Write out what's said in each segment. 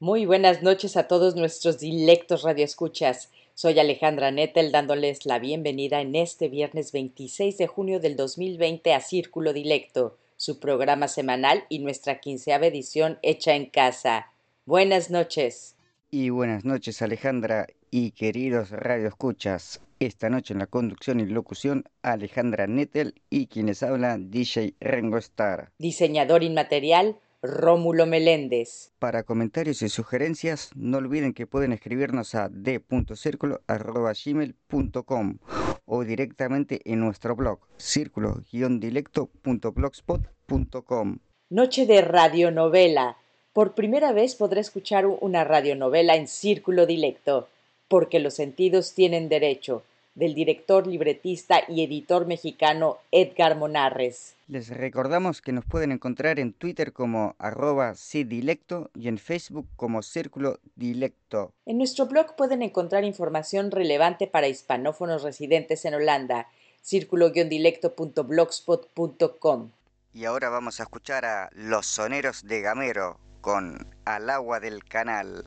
Muy buenas noches a todos nuestros dilectos radioescuchas. Soy Alejandra Nettel dándoles la bienvenida en este viernes 26 de junio del 2020 a Círculo Dilecto, su programa semanal y nuestra quinceava edición hecha en casa. Buenas noches. Y buenas noches Alejandra y queridos radioescuchas. Esta noche en la conducción y locución Alejandra Nettel y quienes hablan DJ Rengo Star. Diseñador inmaterial Rómulo Meléndez. Para comentarios y sugerencias, no olviden que pueden escribirnos a d.circulo.gmail.com o directamente en nuestro blog círculo-dilecto.blogspot.com. Noche de radionovela. Por primera vez podré escuchar una radionovela en Círculo Dilecto, porque los sentidos tienen derecho del director, libretista y editor mexicano Edgar Monarres. Les recordamos que nos pueden encontrar en Twitter como arroba Dilecto y en Facebook como Círculo Dilecto. En nuestro blog pueden encontrar información relevante para hispanófonos residentes en Holanda, círculo-dilecto.blogspot.com. Y ahora vamos a escuchar a Los Soneros de Gamero con Al agua del canal.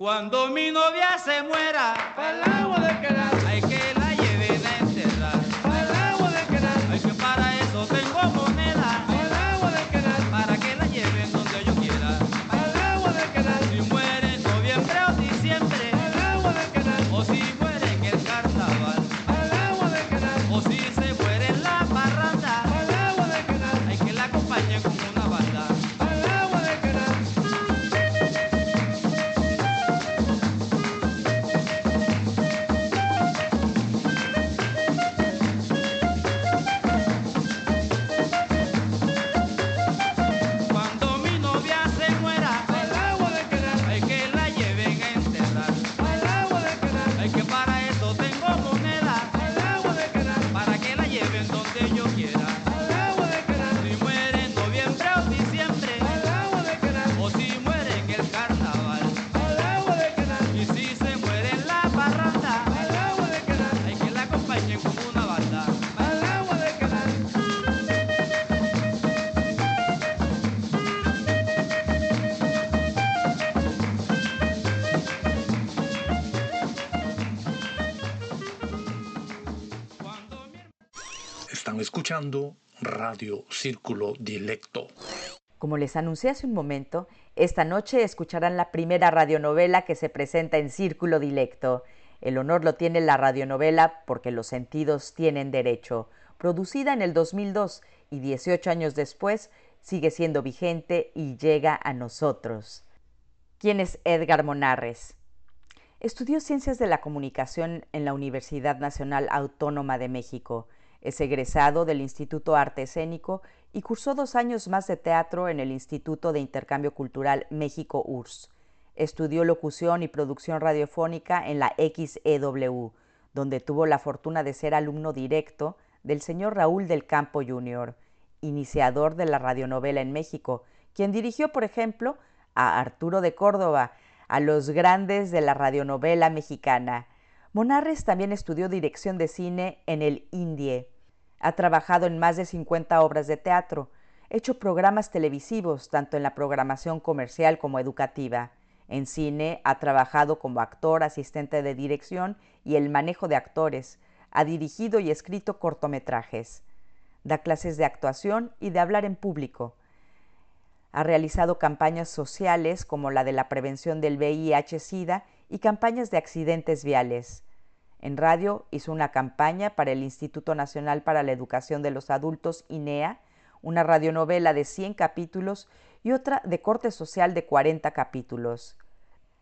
Cuando mi novia se muera, al agua del canal, hay que Radio Círculo. Como les anuncié hace un momento, esta noche escucharán la primera radionovela que se presenta en Círculo Dilecto. El honor lo tiene la radionovela Porque los sentidos tienen derecho, producida en el 2002 y 18 años después sigue siendo vigente y llega a nosotros. ¿Quién es Edgar Monarres? Estudió Ciencias de la Comunicación en la Universidad Nacional Autónoma de México. Es egresado del Instituto Arte Escénico y cursó dos años más de teatro en el Instituto de Intercambio Cultural México URSS. Estudió locución y producción radiofónica en la XEW, donde tuvo la fortuna de ser alumno directo del señor Raúl del Campo Jr., iniciador de la radionovela en México, quien dirigió, por ejemplo, a Arturo de Córdoba, a los grandes de la radionovela mexicana. Monarres también estudió dirección de cine en el INDIE. Ha trabajado en más de 50 obras de teatro, hecho programas televisivos, tanto en la programación comercial como educativa. En cine ha trabajado como actor, asistente de dirección y el manejo de actores. Ha dirigido y escrito cortometrajes. Da clases de actuación y de hablar en público. Ha realizado campañas sociales como la de la prevención del VIH-Sida y campañas de accidentes viales. En radio hizo una campaña para el Instituto Nacional para la Educación de los Adultos, INEA, una radionovela de 100 capítulos y otra de corte social de 40 capítulos.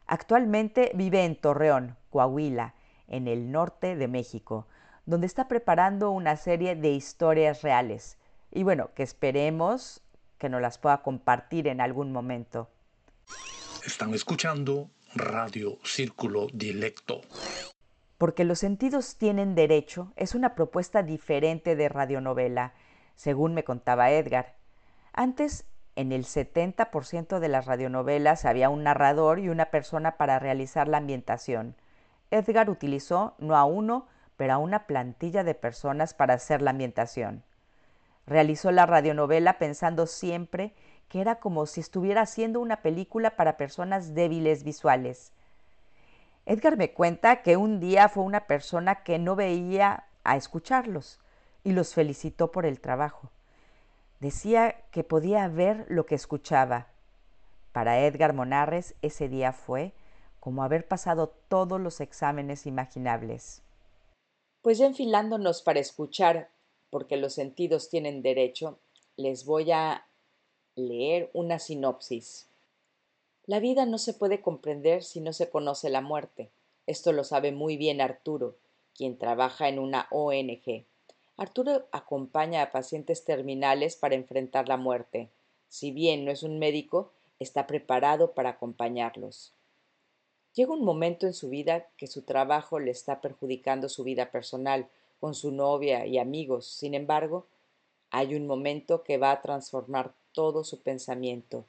Actualmente vive en Torreón, Coahuila, en el norte de México, donde está preparando una serie de historias reales. Y bueno, que esperemos que nos las pueda compartir en algún momento. Están escuchando Radio Círculo Dilecto. Porque los sentidos tienen derecho es una propuesta diferente de radionovela, según me contaba Edgar. Antes, en el 70% de las radionovelas había un narrador y una persona para realizar la ambientación. Edgar utilizó no a uno, pero a una plantilla de personas para hacer la ambientación. Realizó la radionovela pensando siempre que era como si estuviera haciendo una película para personas débiles visuales. Edgar me cuenta que un día fue una persona que no veía a escucharlos y los felicitó por el trabajo. Decía que podía ver lo que escuchaba. Para Edgar Monarres ese día fue como haber pasado todos los exámenes imaginables. Pues ya enfilándonos para escuchar, porque los sentidos tienen derecho, les voy a leer una sinopsis. La vida no se puede comprender si no se conoce la muerte. Esto lo sabe muy bien Arturo, quien trabaja en una ONG. Arturo acompaña a pacientes terminales para enfrentar la muerte. Si bien no es un médico, está preparado para acompañarlos. Llega un momento en su vida que su trabajo le está perjudicando su vida personal, con su novia y amigos. Sin embargo, hay un momento que va a transformar todo su pensamiento.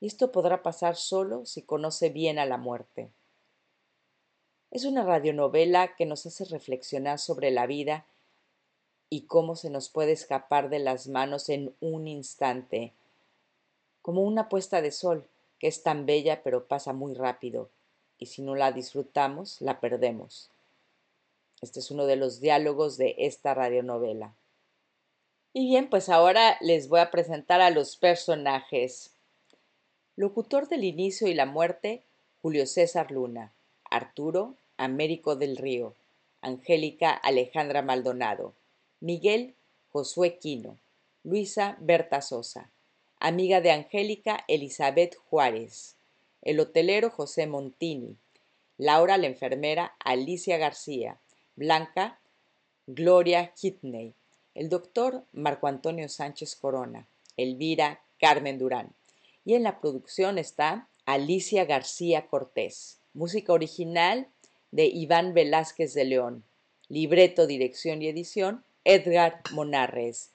Y esto podrá pasar solo si conoce bien a la muerte. Es una radionovela que nos hace reflexionar sobre la vida y cómo se nos puede escapar de las manos en un instante, como una puesta de sol que es tan bella pero pasa muy rápido, y si no la disfrutamos, la perdemos. Este es uno de los diálogos de esta radionovela. Y bien, pues ahora les voy a presentar a los personajes. Locutor del inicio y la muerte, Julio César Luna. Arturo, Américo del Río. Angélica Alejandra Maldonado. Miguel, Josué Quino. Luisa Berta Sosa. Amiga de Angélica, Elizabeth Juárez. El hotelero José Montini. Laura, la enfermera, Alicia García. Blanca, Gloria Kitney el doctor Marco Antonio Sánchez Corona, Elvira Carmen Durán. Y en la producción está Alicia García Cortés. Música original de Iván Velázquez de León. Libreto, dirección y edición Edgar Monarres.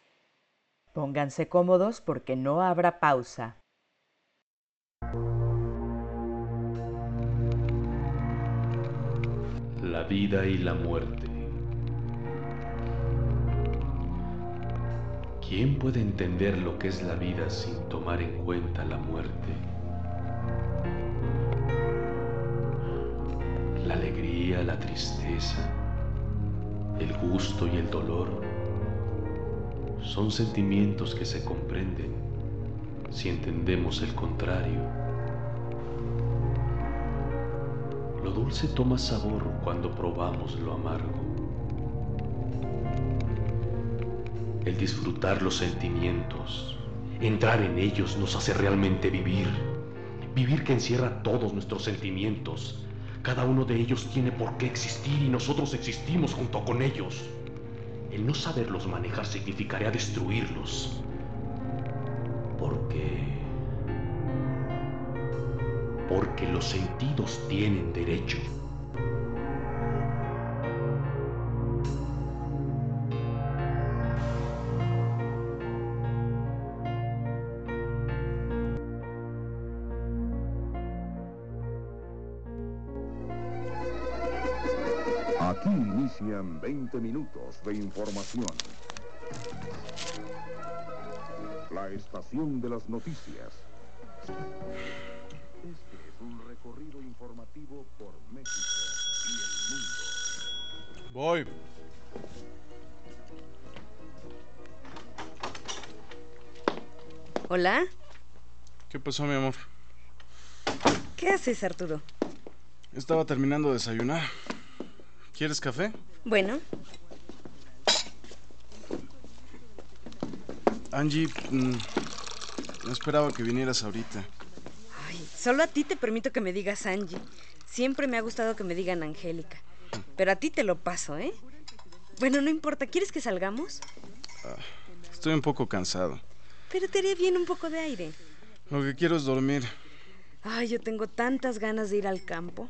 Pónganse cómodos porque no habrá pausa. La vida y la muerte ¿Quién puede entender lo que es la vida sin tomar en cuenta la muerte? La alegría, la tristeza, el gusto y el dolor son sentimientos que se comprenden si entendemos el contrario. Lo dulce toma sabor cuando probamos lo amargo. El disfrutar los sentimientos, entrar en ellos nos hace realmente vivir, vivir que encierra todos nuestros sentimientos. Cada uno de ellos tiene por qué existir y nosotros existimos junto con ellos. El no saberlos manejar significaría destruirlos. Porque... Porque los sentidos tienen derecho. Inician 20 minutos de información. La estación de las noticias. Este es un recorrido informativo por México y el mundo. Voy. Hola, ¿Qué pasó, mi amor? ¿qué haces Arturo? Estaba terminando de desayunar. ¿Quieres café? Bueno, Angie, mm, no esperaba que vinieras ahorita. ay, solo a ti te permito que me digas Angie. Siempre me ha gustado que me digan Angélica. Pero a ti te lo paso, ¿eh? Bueno, no importa, ¿quieres que salgamos? Estoy un poco cansado. Pero te haría bien un poco de aire. Lo que quiero es dormir. Ay, yo tengo tantas ganas de ir al campo.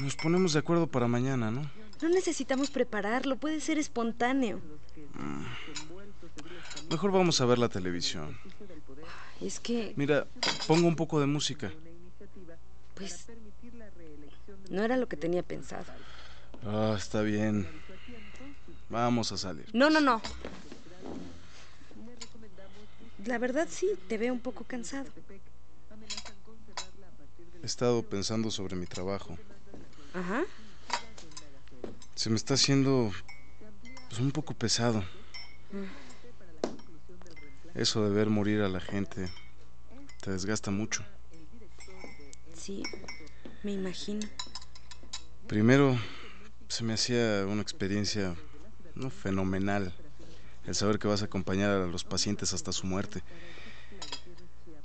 Nos ponemos de acuerdo para mañana, ¿no? No necesitamos prepararlo, puede ser espontáneo. Mejor vamos a ver la televisión. Es que, Mira, pongo un poco de música. pues, no era lo que tenía pensado. Ah, está bien. Vamos a salir. No, no, no. La verdad sí, te veo un poco cansado. He estado pensando sobre mi trabajo. Ajá. Se me está haciendo pues, un poco pesado. Eso de ver morir a la gente te desgasta mucho. Sí, me imagino. Primero se me hacía una experiencia no fenomenal el saber que vas a acompañar a los pacientes hasta su muerte.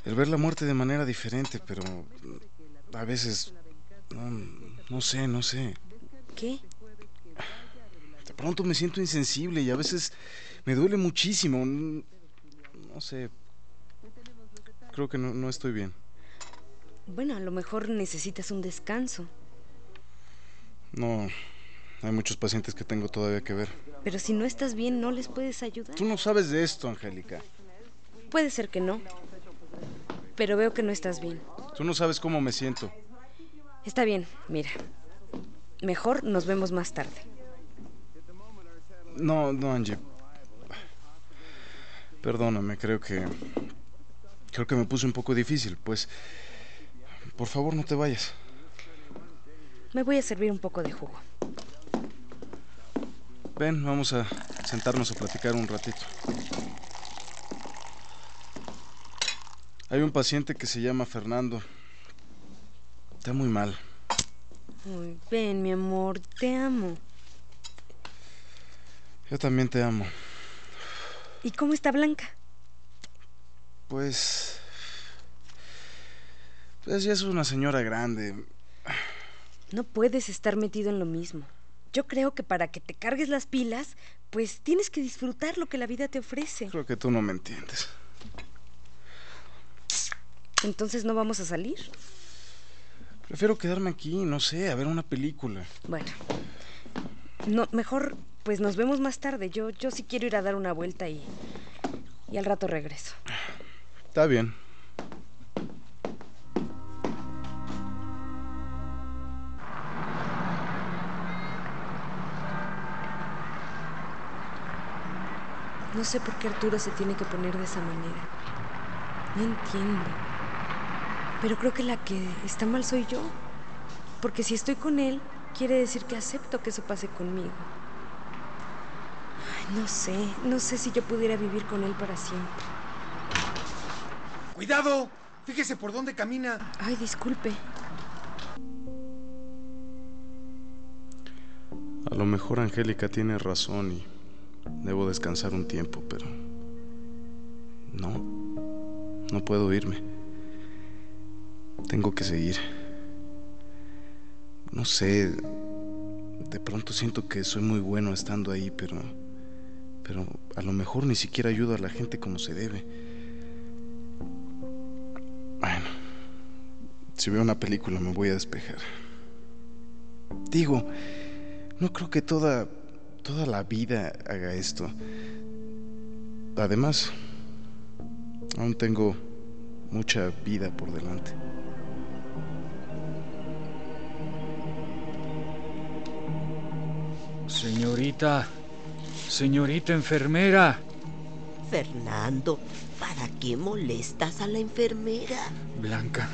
El ver la muerte de manera diferente, pero a veces no, no sé, no sé. ¿Qué? Pronto me siento insensible y a veces me duele muchísimo. No sé. Creo que no, no estoy bien. Bueno, a lo mejor necesitas un descanso. No, hay muchos pacientes que tengo todavía que ver. Pero si no estás bien, no les puedes ayudar. Tú no sabes de esto, Angélica. Puede ser que no. Pero veo que no estás bien. Tú no sabes cómo me siento. Está bien, mira. Mejor nos vemos más tarde. No, no, Angie. Perdóname, creo que. Creo que me puse un poco difícil. Pues. Por favor, no te vayas. Me voy a servir un poco de jugo. Ven, vamos a sentarnos a platicar un ratito. Hay un paciente que se llama Fernando. Está muy mal. Ay, ven, mi amor, te amo. Yo también te amo. ¿Y cómo está Blanca? Pues. Pues ya es una señora grande. No puedes estar metido en lo mismo. Yo creo que para que te cargues las pilas, pues tienes que disfrutar lo que la vida te ofrece. Creo que tú no me entiendes. Entonces no vamos a salir. Prefiero quedarme aquí, no sé, a ver una película. Bueno. No, mejor pues nos vemos más tarde. Yo yo sí quiero ir a dar una vuelta y y al rato regreso. Está bien. No sé por qué Arturo se tiene que poner de esa manera. No entiendo. Pero creo que la que está mal soy yo. Porque si estoy con él, quiere decir que acepto que eso pase conmigo. No sé, no sé si yo pudiera vivir con él para siempre. ¡Cuidado! Fíjese por dónde camina. Ay, disculpe. A lo mejor Angélica tiene razón y debo descansar un tiempo, pero no, no puedo irme. Tengo que seguir. No sé, de pronto siento que soy muy bueno estando ahí, pero pero a lo mejor ni siquiera ayudo a la gente como se debe. Bueno, si veo una película me voy a despejar. Digo, no creo que toda toda la vida haga esto. Además, aún tengo mucha vida por delante. Señorita, señorita enfermera. Fernando, ¿para qué molestas a la enfermera? Blanca,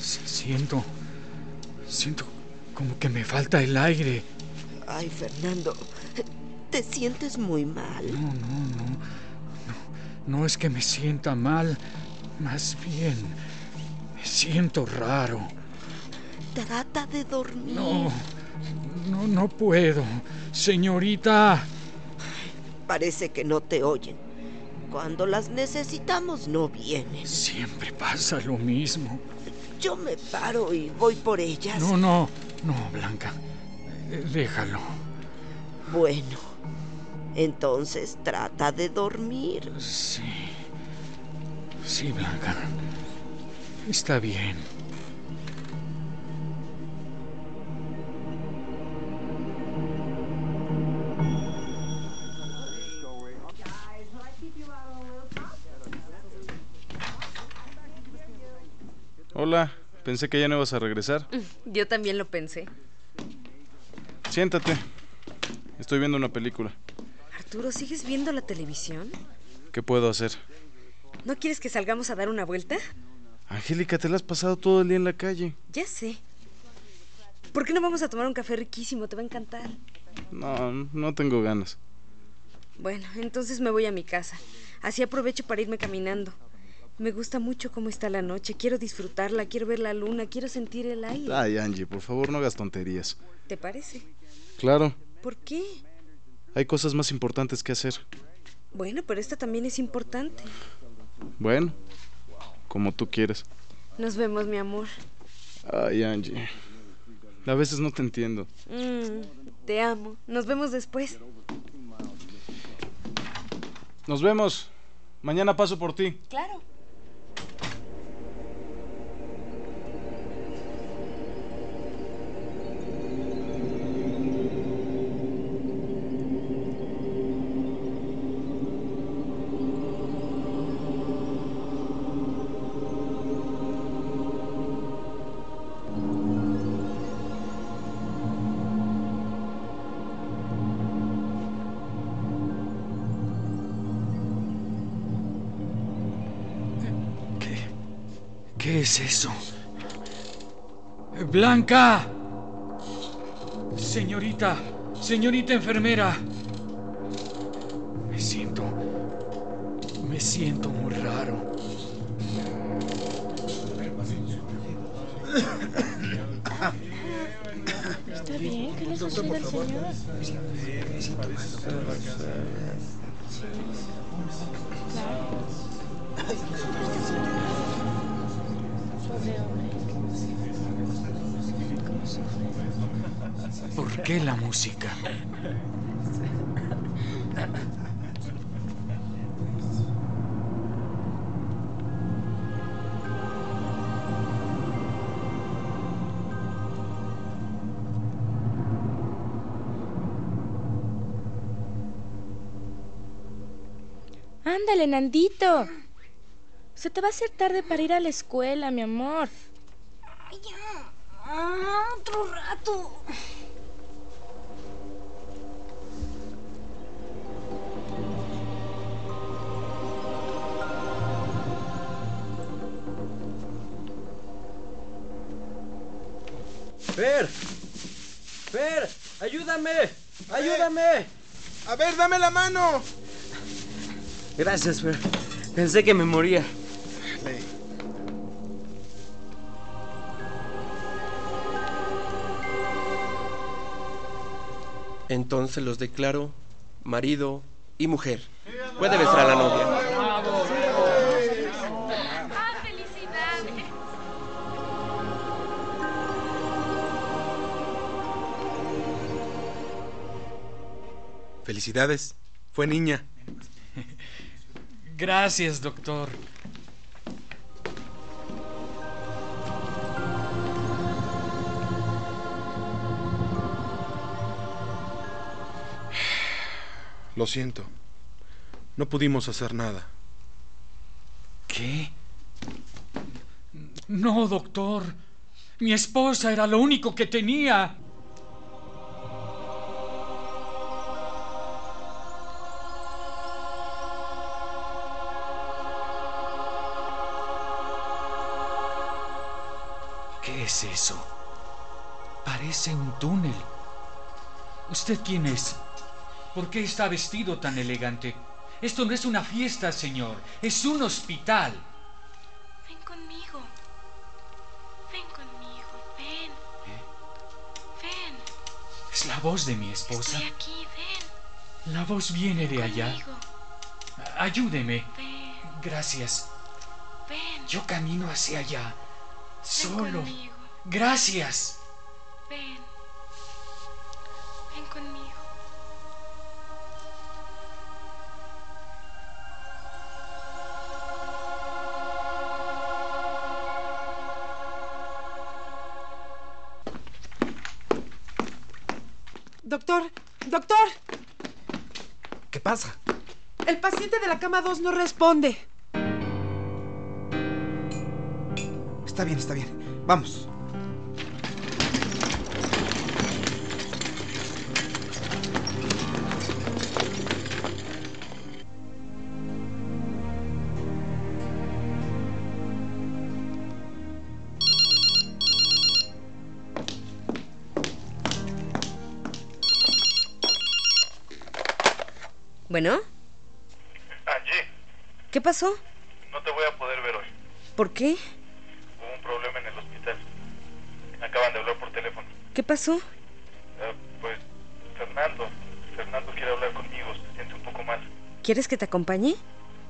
siento, siento como que me falta el aire. Ay, Fernando, te sientes muy mal. No, no, no, no, no es que me sienta mal, más bien me siento raro. Trata de dormir. No, no, no puedo, señorita. Parece que no te oyen. Cuando las necesitamos no vienen. Siempre pasa lo mismo. Yo me paro y voy por ellas. No, no, no, Blanca. Eh, Déjalo. Bueno, entonces trata de dormir. Sí. Sí, Blanca. Está bien. Hola, pensé que ya no ibas a regresar. Yo también lo pensé. Siéntate. Estoy viendo una película. Arturo, ¿sigues viendo la televisión? ¿Qué puedo hacer? ¿No quieres que salgamos a dar una vuelta? Angélica, te la has pasado todo el día en la calle. Ya sé. ¿Por qué no vamos a tomar un café riquísimo? Te va a encantar. No, no tengo ganas. Bueno, entonces me voy a mi casa. Así aprovecho para irme caminando. Me gusta mucho cómo está la noche. Quiero disfrutarla, quiero ver la luna, quiero sentir el aire. Ay, Angie, por favor, no hagas tonterías. ¿Te parece? Claro, ¿Por qué? hay cosas más importantes que hacer. Bueno, pero esta también es importante. Bueno, como tú quieres. Nos vemos, mi amor. Ay, Angie. A veces no te entiendo. Mm, te amo. Nos vemos después. Nos vemos. Mañana paso por ti. Claro. ¿Qué es eso? ¡Blanca! Señorita, señorita enfermera. Me siento... Me siento muy raro. ¿Está bien? ¿Qué le sucede al señor? Qué la música? Ándale, Nandito. Se te va a hacer tarde para ir a la escuela, mi amor. Ah, otro rato. Fer, Fer, ayúdame, ayúdame. A ver, dame la mano. Gracias, Fer. Pensé que me moría. Entonces los declaro marido y mujer. Puede besar a la novia. Felicidades. Fue niña. Gracias, doctor. Lo siento. No pudimos hacer nada. ¿Qué? No, doctor. Mi esposa era lo único que tenía. Parece un túnel. ¿Usted quién es? ¿Por qué está vestido tan elegante? Esto no es una fiesta, señor. Es un hospital. Ven conmigo. Ven conmigo. Ven. Ven. Es la voz de mi esposa. Estoy aquí. Ven. La voz viene de allá. Conmigo. Ayúdeme. Ven. Gracias. Ven. Yo camino hacia allá. Solo. conmigo. Gracias. Doctor, doctor. ¿Qué pasa? El paciente de la cama 2 no responde. Está bien, está bien. Vamos. Bueno, Angie, ¿qué pasó? no te voy a poder ver hoy. ¿Por qué? Hubo un problema en el hospital. Acaban de hablar por teléfono. ¿Qué pasó? Eh, pues, Fernando. Fernando quiere hablar conmigo. Se siente un poco mal. ¿Quieres que te acompañe?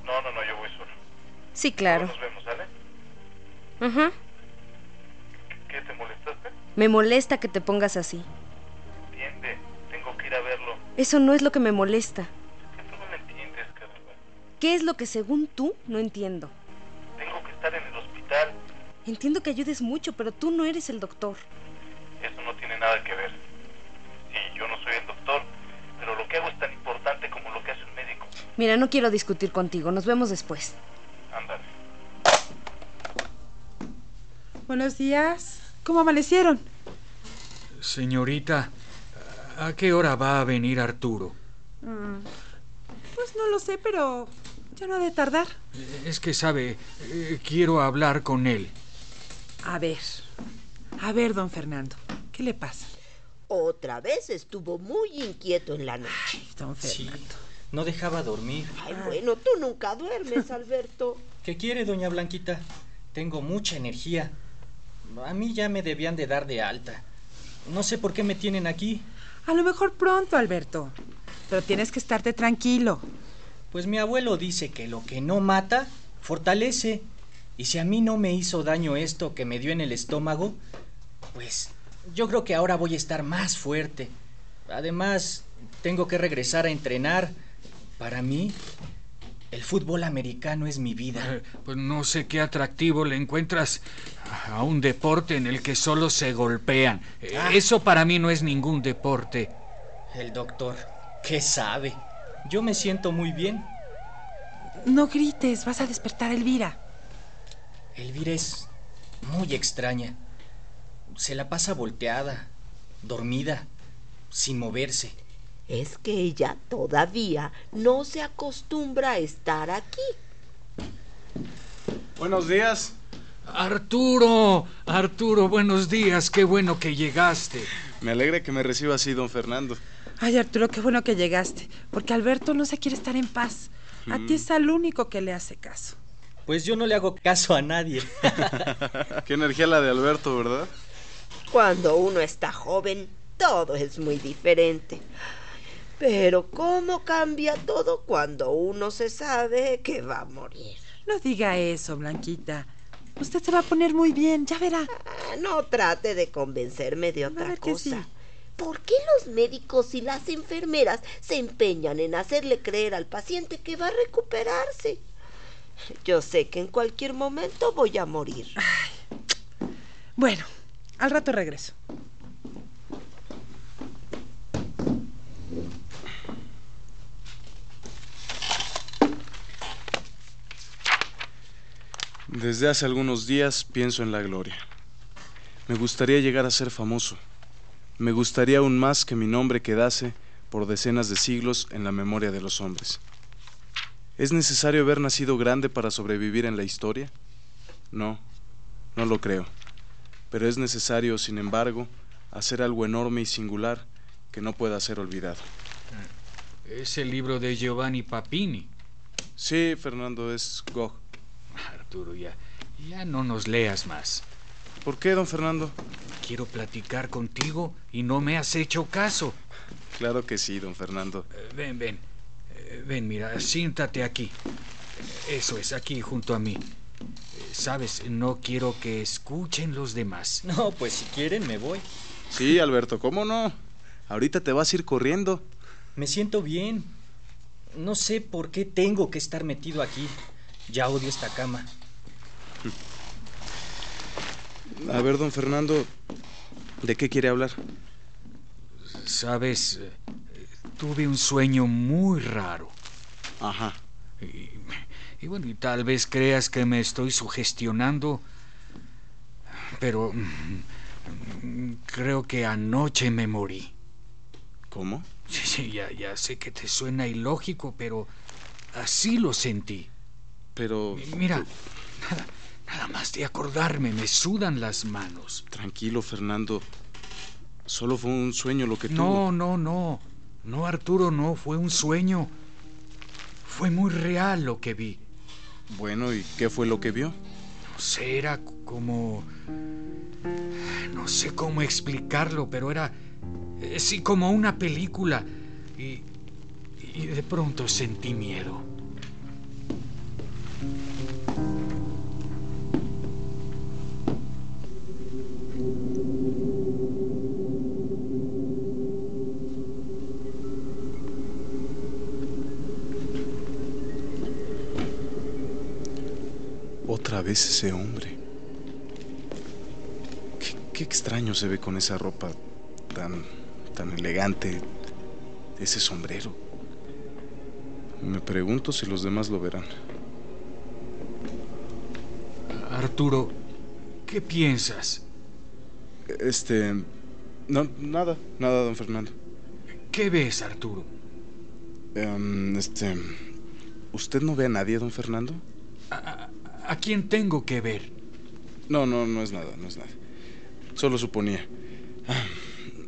No, no, no, yo voy solo. Sí, claro. Luego Nos vemos, ¿sale? Ajá. ¿Qué, te molestaste? Me molesta que te pongas así. Entiende. Tengo que ir a verlo. Eso no es lo que me molesta. ¿Qué es lo que según tú no entiendo? Tengo que estar en el hospital. Entiendo que ayudes mucho, pero tú no eres el doctor. Eso no tiene nada que ver. Sí, yo no soy el doctor, pero lo que hago es tan importante como lo que hace un médico. Mira, no quiero discutir contigo. Nos vemos después. Ándale. Buenos días. ¿Cómo amanecieron? Señorita, ¿a qué hora va a venir Arturo? Mm, Pues no lo sé, pero ya no ha de tardar. Es que sabe, eh, quiero hablar con él. A ver. A ver, don Fernando. ¿Qué le pasa? Otra vez estuvo muy inquieto en la noche. don Fernando. No dejaba dormir. Ay, bueno, tú nunca duermes, Alberto. ¿Qué quiere, doña Blanquita? Tengo mucha energía. A mí ya me debían de dar de alta. No sé por qué me tienen aquí. A lo mejor pronto, Alberto. Pero tienes que estarte tranquilo. Pues mi abuelo dice que lo que no mata, fortalece. Y si a mí no me hizo daño esto que me dio en el estómago, pues yo creo que ahora voy a estar más fuerte. Además, tengo que regresar a entrenar. Para mí, el fútbol americano es mi vida. Eh, Pues no sé qué atractivo le encuentras a un deporte en el que solo se golpean. Eh, Ah. Eso para mí no es ningún deporte. El doctor, ¿qué sabe? Yo me siento muy bien. No grites, vas a despertar a Elvira. Elvira es muy extraña. Se la pasa volteada, dormida, sin moverse. Es que ella todavía no se acostumbra a estar aquí. Buenos días. Arturo, Arturo, buenos días, qué bueno que llegaste. Me alegra que me reciba así, don Fernando. Ay, Arturo, qué bueno que llegaste. Porque Alberto no se quiere estar en paz. A ti Mm. es al único que le hace caso. Pues yo no le hago caso a nadie. Qué energía la de Alberto, ¿verdad? Cuando uno está joven, todo es muy diferente. Pero cómo cambia todo cuando uno se sabe que va a morir. No diga eso, Blanquita. Usted se va a poner muy bien, ya verá. Ah, No trate de convencerme de otra ver que cosa. sí. ¿Por qué los médicos y las enfermeras se empeñan en hacerle creer al paciente que va a recuperarse? Yo sé que en cualquier momento voy a morir. Bueno, al rato regreso. Desde hace algunos días pienso en la gloria. Me gustaría llegar a ser famoso. Me gustaría aún más que mi nombre quedase por decenas de siglos en la memoria de los hombres. ¿Es necesario haber nacido grande para sobrevivir en la historia? No, no lo creo. Pero es necesario, sin embargo, hacer algo enorme y singular que no pueda ser olvidado. Es el libro de Giovanni Papini. Sí, Fernando, es Gog. Arturo, ya, ya no nos leas más. ¿Por qué, don Fernando? Quiero platicar contigo y no me has hecho caso. Claro que sí, don Fernando. Eh, Ven, ven. Eh, Ven, mira, siéntate aquí. Eso es, aquí junto a mí. Eh, Sabes, no quiero que escuchen los demás. No, pues si quieren me voy. Sí, Alberto, ¿cómo no? Ahorita te vas a ir corriendo. Me siento bien. No sé por qué tengo que estar metido aquí. Ya odio esta cama. A ver, don Fernando, ¿de qué quiere hablar? Sabes, eh, tuve un sueño muy raro. Ajá. Y, y bueno, y tal vez creas que me estoy sugestionando, pero mm, creo que anoche me morí. ¿Cómo? Sí, sí, ya, ya sé que te suena ilógico, pero así lo sentí. Pero... Mira, nada, nada más de acordarme, me sudan las manos. Tranquilo, Fernando. Solo fue un sueño lo que tuvo. No, no, no. No, Arturo, no, fue un sueño. Fue muy real lo que vi. Bueno, ¿y qué fue lo que vio? No sé, era como... No sé cómo explicarlo, pero era... eh, Sí, como una película. Y... Y de pronto sentí miedo. Vez ese hombre. Qué, qué extraño se ve con esa ropa tan, tan elegante, ese sombrero. Me pregunto si los demás lo verán. Arturo, ¿qué piensas? Este... No, nada, nada, don Fernando. ¿Qué ves, Arturo? Em, este... ¿Usted no ve a nadie, don Fernando? ¿A quién tengo que ver? No, no, no es nada, no es nada. Solo suponía. Ah,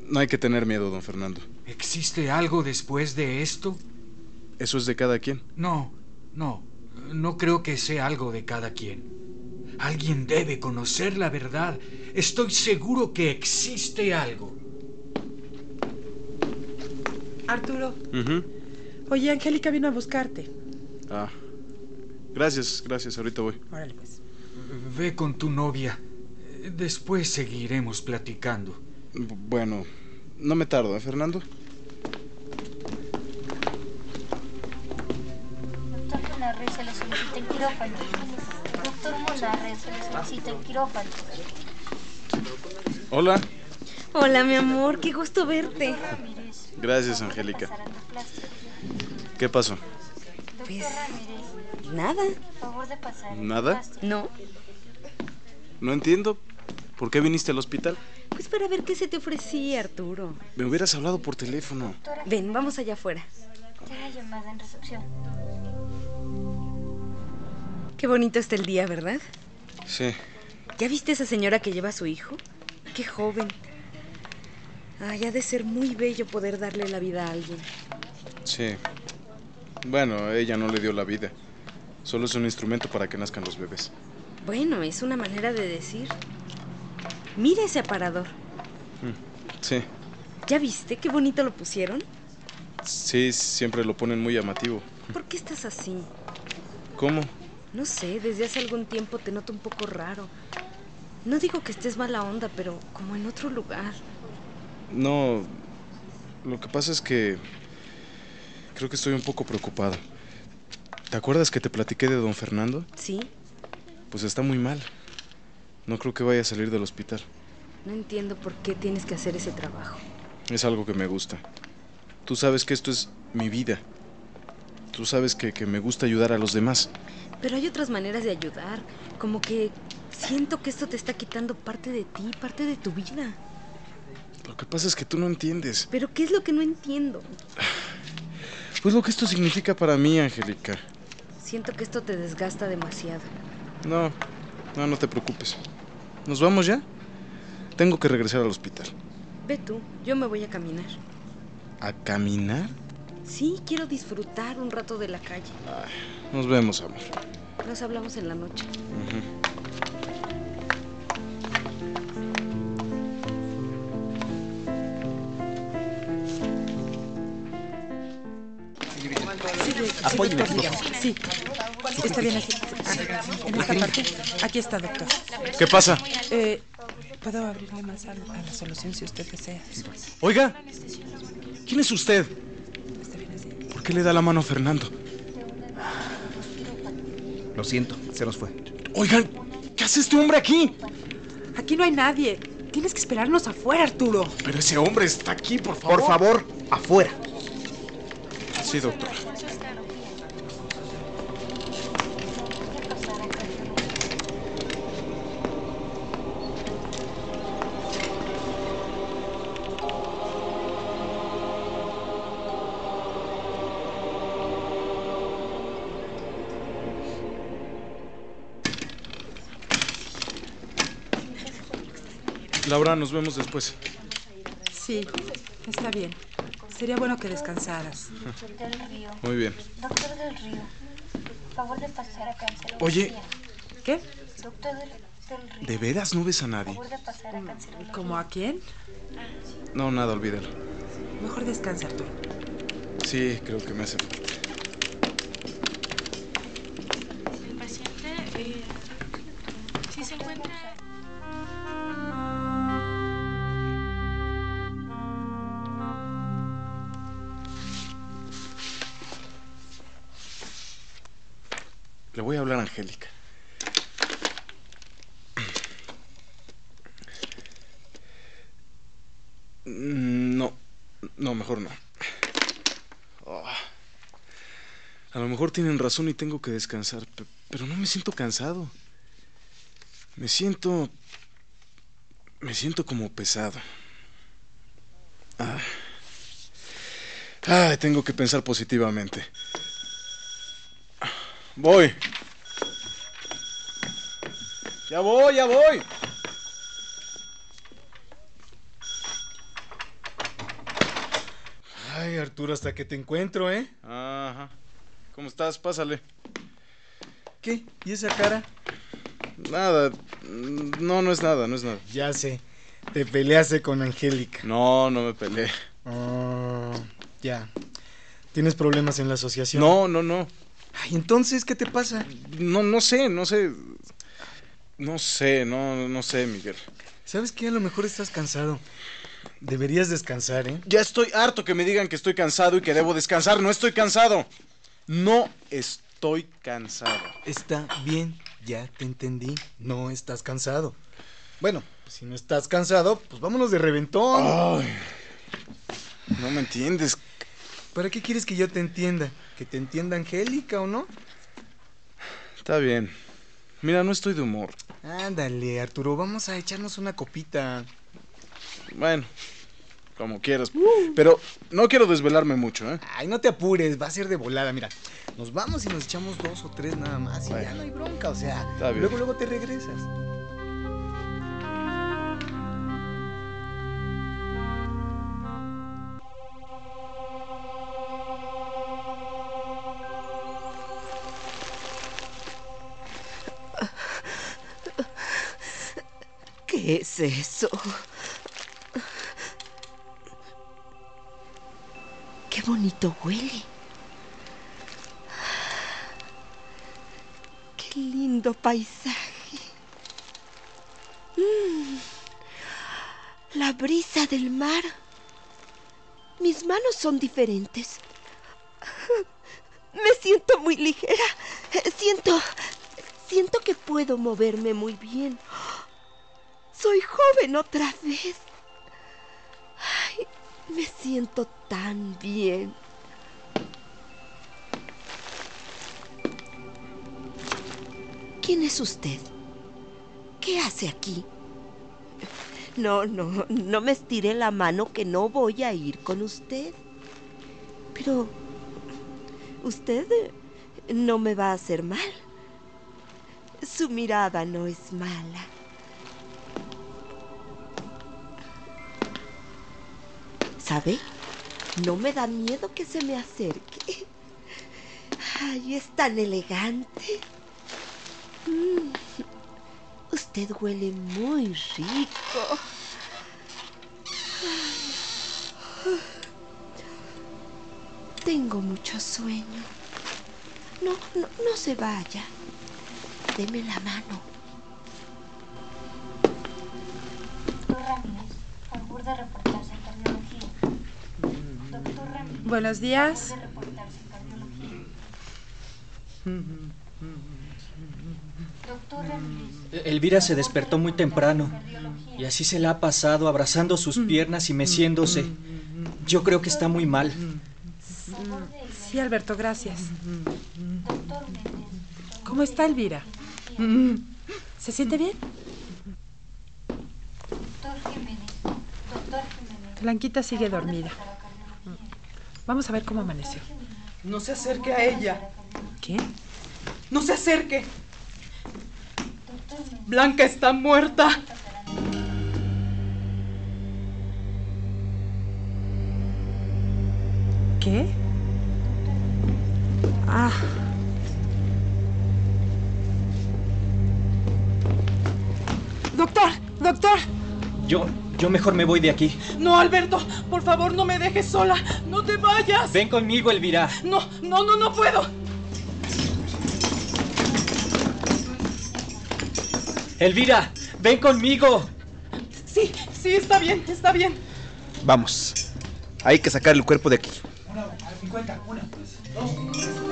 No hay que tener miedo, don Fernando. ¿Existe algo después de esto? Eso es de cada quien. No, no. No creo que sea algo de cada quien. Alguien debe conocer la verdad. Estoy seguro que existe algo. Arturo, Ujú. oye, Angélica vino a buscarte. Ah. Gracias, gracias, ahorita voy. Órale, pues. Ve con tu novia. Después seguiremos platicando. Bueno, no me tardo, ¿eh, Fernando? Doctor Monarre se le solicita en quirófano. Doctor Monarre se le solicita en quirófano. Hola. Hola, mi amor, qué gusto verte. Gracias, Angélica. ¿Qué pasó? Pues nada. Favor de pasar. ¿Nada? No, No entiendo. ¿Por qué viniste al hospital? pues para ver qué se te ofrecía, Arturo. Me hubieras hablado por teléfono. Ven, vamos allá afuera. Llamada en recepción. Qué bonito está el día, ¿verdad? Sí. ¿Ya viste esa señora que lleva a su hijo? Qué joven. Ay, ha de ser muy bello poder darle la vida a alguien. Sí. Bueno, ella no le dio la vida. Solo es un instrumento para que nazcan los bebés. Bueno, es una manera de decir. Mira ese aparador. Sí. ¿Ya viste qué bonito lo pusieron? Sí, siempre lo ponen muy llamativo. ¿Por qué estás así? ¿Cómo? No sé, desde hace algún tiempo te noto un poco raro. No digo que estés mala onda, pero como en otro lugar. No. Lo que pasa es que. Creo que estoy un poco preocupado. ¿Te acuerdas que te platiqué de don Fernando? Sí, Pues está muy mal. No creo que vaya a salir del hospital. no entiendo por qué tienes que hacer ese trabajo. Es algo que me gusta. Tú sabes que esto es mi vida. Tú sabes que, que me gusta ayudar a los demás. Pero hay otras maneras de ayudar. Como que siento que esto te está quitando parte de ti, parte de tu vida. Lo que pasa es que tú no entiendes. Pero ¿qué es lo que no entiendo? Pues lo que esto significa para mí, Angélica. Siento que esto te desgasta demasiado. No, no, no te preocupes. ¿Nos vamos ya? Tengo que regresar al hospital. Ve tú, yo me voy a caminar. ¿A caminar? Sí, quiero disfrutar un rato de la calle. Nos vemos, amor. Nos hablamos en la noche. Ujú. Apóyeme, Sí. Está bien aquí. Ah, en esta parte. Aquí está, doctor. ¿Qué pasa? Eh, Puedo abrirle más a, a la solución si usted desea. Oiga, ¿quién es usted? ¿Por qué le da la mano a Fernando? Lo siento, se nos fue. Oigan, ¿qué hace este hombre aquí? Aquí no hay nadie. Tienes que esperarnos afuera, Arturo. Pero ese hombre está aquí, por favor. Por favor, afuera. Sí, doctor. Laura, nos vemos después. Sí, está bien. Sería bueno que descansaras. Del río. Muy bien. Doctor del río. Favor de pasar a cancerología. Oye. ¿Qué? Doctor del, del río. ¿De veras no ves a nadie? Favor de pasar a. ¿Como a quién? No, nada, olvídalo. Mejor descansa, Arturo. Sí, creo que me hace falta. Le voy a hablar a Angélica. Mm, No, no, mejor no. Oh. A lo mejor tienen razón y tengo que descansar, pe- pero no me siento cansado. Me siento... Me siento como pesado. Ah. Ay, tengo que pensar positivamente. Voy. Ya voy, ya voy. Ay, Arturo, hasta que te encuentro, ¿eh? Ajá. ¿Cómo estás? Pásale. ¿Qué? ¿Y esa cara? Nada. No, no es nada, no es nada. Ya sé. Te peleaste con Angélica. No, no me peleé. Ah, ya. ¿Tienes problemas en la asociación? No, no, no. Ay, entonces, ¿qué te pasa? No, no sé, no sé. No sé, no, no sé, Miguel. ¿Sabes qué? A lo mejor estás cansado. Deberías descansar, ¿eh? Ya estoy harto que me digan que estoy cansado y que debo descansar. No estoy cansado. No estoy cansado. Está bien, ya te entendí. No estás cansado. Bueno, si no estás cansado, pues vámonos de reventón. Ay, no me entiendes. ¿Para qué quieres que yo te entienda? ¿Que te entienda Angélica o no? Está bien. Mira, no estoy de humor. Ándale, Arturo, vamos a echarnos una copita. Bueno, como quieras. Pero no quiero desvelarme mucho, ¿eh? Ay, no te apures, va a ser de volada, mira. Nos vamos y nos echamos dos o tres nada más y ya no hay bronca, o sea, Está bien. luego luego te regresas. ¿Qué es eso? Qué bonito huele. Qué lindo paisaje. Mm. La brisa del mar. Mis manos son diferentes. Me siento muy ligera. Siento... Siento que puedo moverme muy bien. Soy joven otra vez. Ay, me siento tan bien. ¿Quién es usted? ¿Qué hace aquí? No, no, no me estire la mano que no voy a ir con usted. Pero usted eh, no me va a hacer mal. Su mirada no es mala. ¿Sabe? No me da miedo que se me acerque. Ay, es tan elegante. Mm, Usted huele muy rico. Tengo mucho sueño. No, no, no se vaya. Deme la mano. Buenos días. Elvira se despertó muy temprano y así se la ha pasado abrazando sus piernas y meciéndose. Yo creo que está muy mal. Sí, Alberto, gracias. ¿Cómo está Elvira? ¿Se siente bien? Doctor Jiménez, doctor Jiménez. Blanquita sigue dormida. Vamos a ver cómo amaneció. No se acerque a ella. ¿Qué? No se acerque. Blanca está muerta. Mejor me voy de aquí. No, Alberto, por favor, no me dejes sola. No te vayas. Ven conmigo, Elvira. No, no, no, no puedo. Elvira, ven conmigo. Sí, sí, está bien, está bien. Vamos. Hay que sacar el cuerpo de aquí. Mm.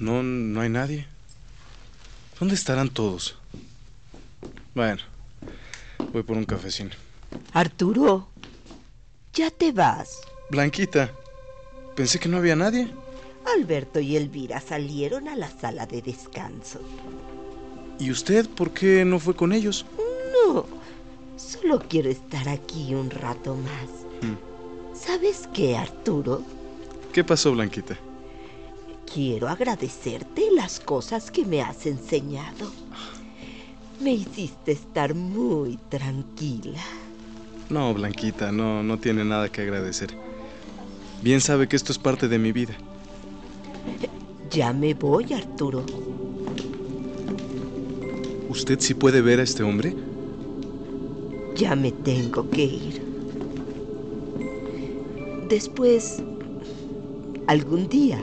No, no hay nadie. ¿Dónde estarán todos? Bueno, voy por un cafecín. Arturo, ya te vas. Blanquita, pensé que no había nadie. Alberto y Elvira salieron a la sala de descanso. ¿Y usted por qué no fue con ellos? No, solo quiero estar aquí un rato más. ¿Sabes qué, Arturo? ¿Qué pasó, Blanquita? Quiero agradecerte las cosas que me has enseñado. Me hiciste estar muy tranquila. No, Blanquita, no, no tiene nada que agradecer. Bien sabe que esto es parte de mi vida. Ya me voy, Arturo. ¿Usted sí puede ver a este hombre? Ya me tengo que ir. Después, algún día,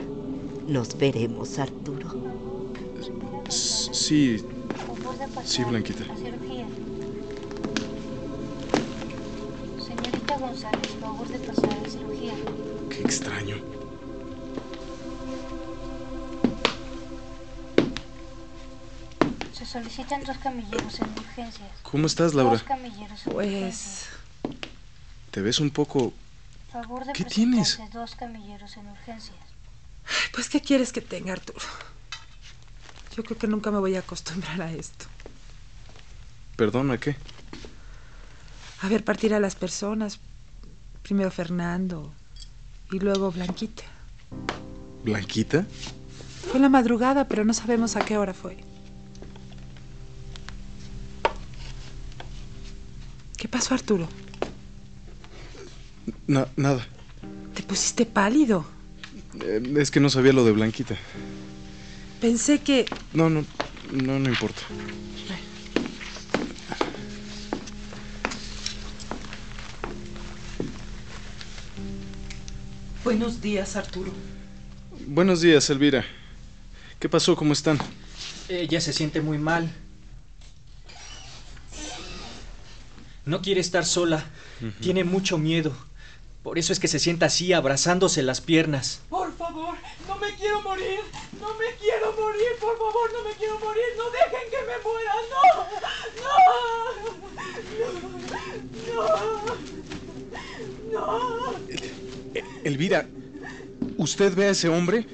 nos veremos, Arturo. Sí, sí, Blanquita. La cirugía. Señorita González, favor de pasar a la cirugía. Qué extraño. Se solicitan dos camilleros en urgencias. ¿Cómo estás, Laura? Dos camilleros en Pues... Te ves un poco... Favor de ¿Qué tienes? dos camilleros en urgencias. Pues, ¿qué quieres que tenga, Arturo? Yo creo que nunca me voy a acostumbrar a esto. ¿Perdona qué? A ver partir a las personas. Primero Fernando y luego Blanquita. ¿Blanquita? Fue en la madrugada, pero no sabemos a qué hora fue. ¿Qué pasó, Arturo? Na- nada. Te pusiste pálido. Eh, es que no sabía lo de Blanquita. Pensé que... No, no, no, no importa. Buenos días, Arturo. Buenos días, Elvira. ¿Qué pasó? ¿Cómo están? Ella se siente muy mal. No quiere estar sola. Tiene mucho miedo. Por eso es que se sienta así, abrazándose las piernas. Por favor, no me quiero morir. No me quiero morir. Por favor, no me quiero morir. No dejen que me muera. No. No. No. No. Elvira, ¿usted ve a ese hombre?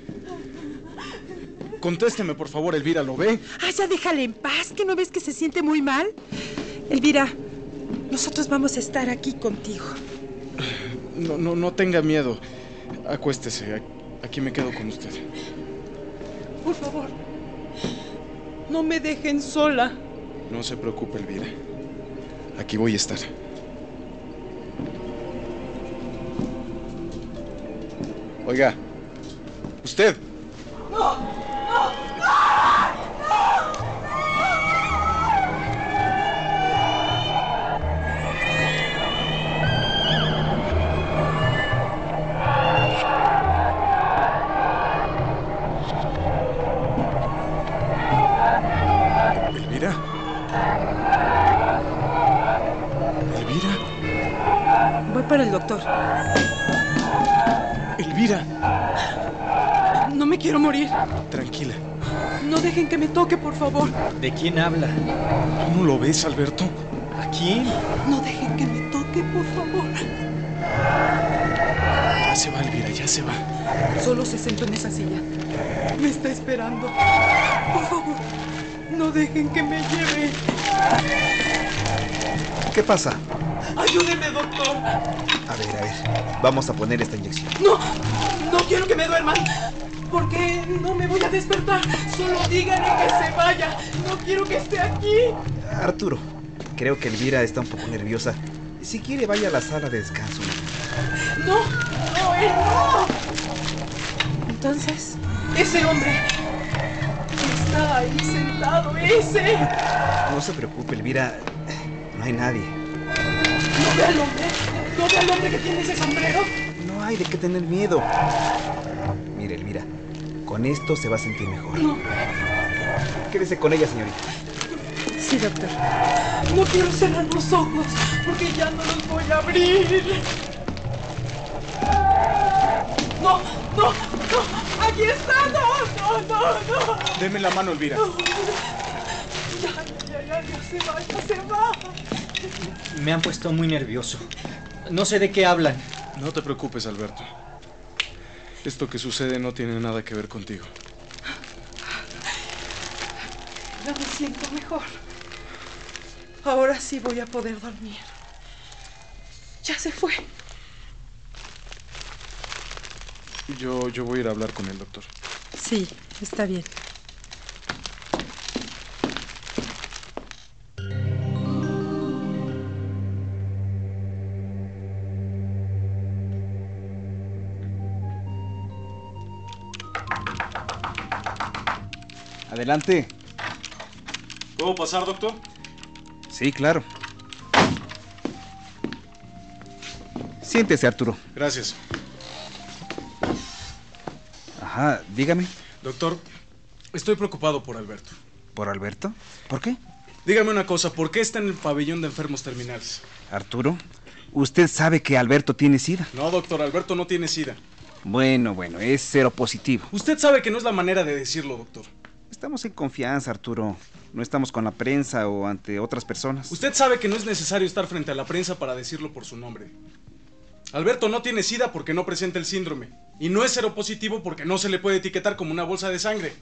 Contésteme, por favor, Elvira, ¿lo ve? Ah, ya déjale en paz, que no ves que se siente muy mal. Elvira, nosotros vamos a estar aquí contigo. No, no, no tenga miedo. Acuéstese. Aquí me quedo con usted. Por favor. No me dejen sola. No se preocupe, Elvira. Aquí voy a estar. Oiga, usted. Elvira. Para el doctor. Elvira. No me quiero morir. Tranquila. No dejen que me toque, por favor. ¿De quién habla? ¿Tú no lo ves, Alberto? ¿A quién? No dejen que me toque, por favor. Ya se va, Elvira, ya se va. Solo se sentó en esa silla. Me está esperando. Por favor, no dejen que me lleve. ¿Qué pasa? Ayúdeme, doctor. A ver, a ver. Vamos a poner esta inyección. No, no quiero que me duerman. Porque no me voy a despertar. Solo díganle que se vaya. No quiero que esté aquí. Arturo, creo que Elvira está un poco nerviosa. Si quiere, vaya a la sala de descanso. No, no, él no. Entonces, ese hombre está ahí sentado, ese. No se preocupe, Elvira. No hay nadie. ¿No ve al hombre? ¿No ve al hombre que tiene ese sombrero? No hay de qué tener miedo. Mire, Elvira, con esto se va a sentir mejor. No. Quédese con ella, señorita. Sí, doctor. No quiero cerrar los ojos porque ya no los voy a abrir. No, no, no. Aquí está. No, no, no, no. Deme la mano, Elvira. No. Ya, ya, ya, ya se va, ya se va. Me han puesto muy nervioso. No sé de qué hablan. No te preocupes, Alberto. Esto que sucede no tiene nada que ver contigo. Ya me siento mejor. Ahora sí voy a poder dormir. Ya se fue. Yo, yo voy a ir a hablar con el doctor. Sí, está bien. Adelante. ¿Puedo pasar, doctor? Sí, claro. Siéntese, Arturo. Gracias. Ajá, dígame. Doctor, estoy preocupado por Alberto. ¿Por Alberto? ¿Por qué? Dígame una cosa, ¿por qué está en el pabellón de enfermos terminales? Arturo, usted sabe que Alberto tiene sida. No, doctor, Alberto no tiene sida. Bueno, bueno, es cero positivo. Usted sabe que no es la manera de decirlo, doctor. Estamos en confianza, Arturo. No estamos con la prensa o ante otras personas. Usted sabe que no es necesario estar frente a la prensa para decirlo por su nombre. Alberto no tiene sida porque no presenta el síndrome. Y no es seropositivo porque no se le puede etiquetar como una bolsa de sangre.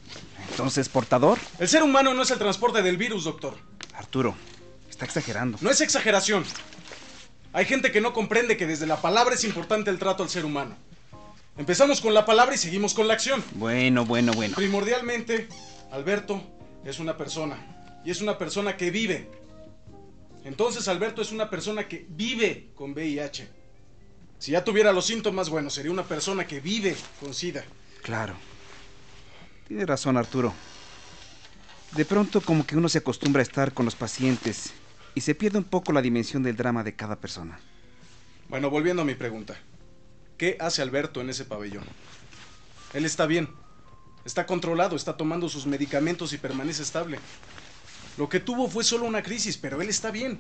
Entonces, portador. El ser humano no es el transporte del virus, doctor. Arturo, está exagerando. No es exageración. Hay gente que no comprende que desde la palabra es importante el trato al ser humano. Empezamos con la palabra y seguimos con la acción. Bueno, bueno, bueno. Primordialmente, Alberto es una persona. Y es una persona que vive. Entonces Alberto es una persona que vive con VIH. Si ya tuviera los síntomas, bueno, sería una persona que vive con SIDA. Claro. Tiene razón, Arturo. De pronto como que uno se acostumbra a estar con los pacientes y se pierde un poco la dimensión del drama de cada persona. Bueno, volviendo a mi pregunta. ¿Qué hace Alberto en ese pabellón? Él está bien. Está controlado, está tomando sus medicamentos y permanece estable. Lo que tuvo fue solo una crisis, pero él está bien.